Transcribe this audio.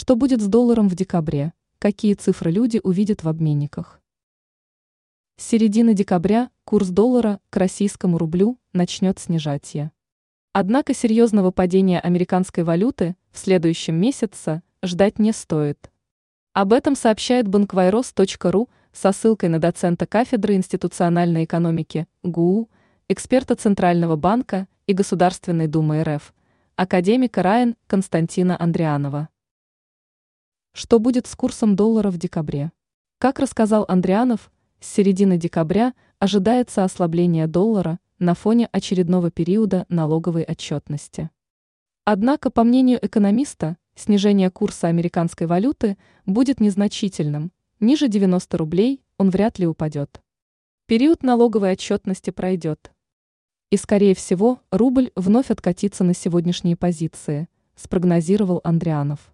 Что будет с долларом в декабре? Какие цифры люди увидят в обменниках? С середины декабря курс доллара к российскому рублю начнет снижаться. Однако серьезного падения американской валюты в следующем месяце ждать не стоит. Об этом сообщает банквайрос.ру со ссылкой на доцента кафедры институциональной экономики ГУ, эксперта Центрального банка и Государственной Думы РФ, академика РАИН Константина Андрианова. Что будет с курсом доллара в декабре? Как рассказал Андрианов, с середины декабря ожидается ослабление доллара на фоне очередного периода налоговой отчетности. Однако, по мнению экономиста, снижение курса американской валюты будет незначительным, ниже 90 рублей он вряд ли упадет. Период налоговой отчетности пройдет. И, скорее всего, рубль вновь откатится на сегодняшние позиции, спрогнозировал Андрианов.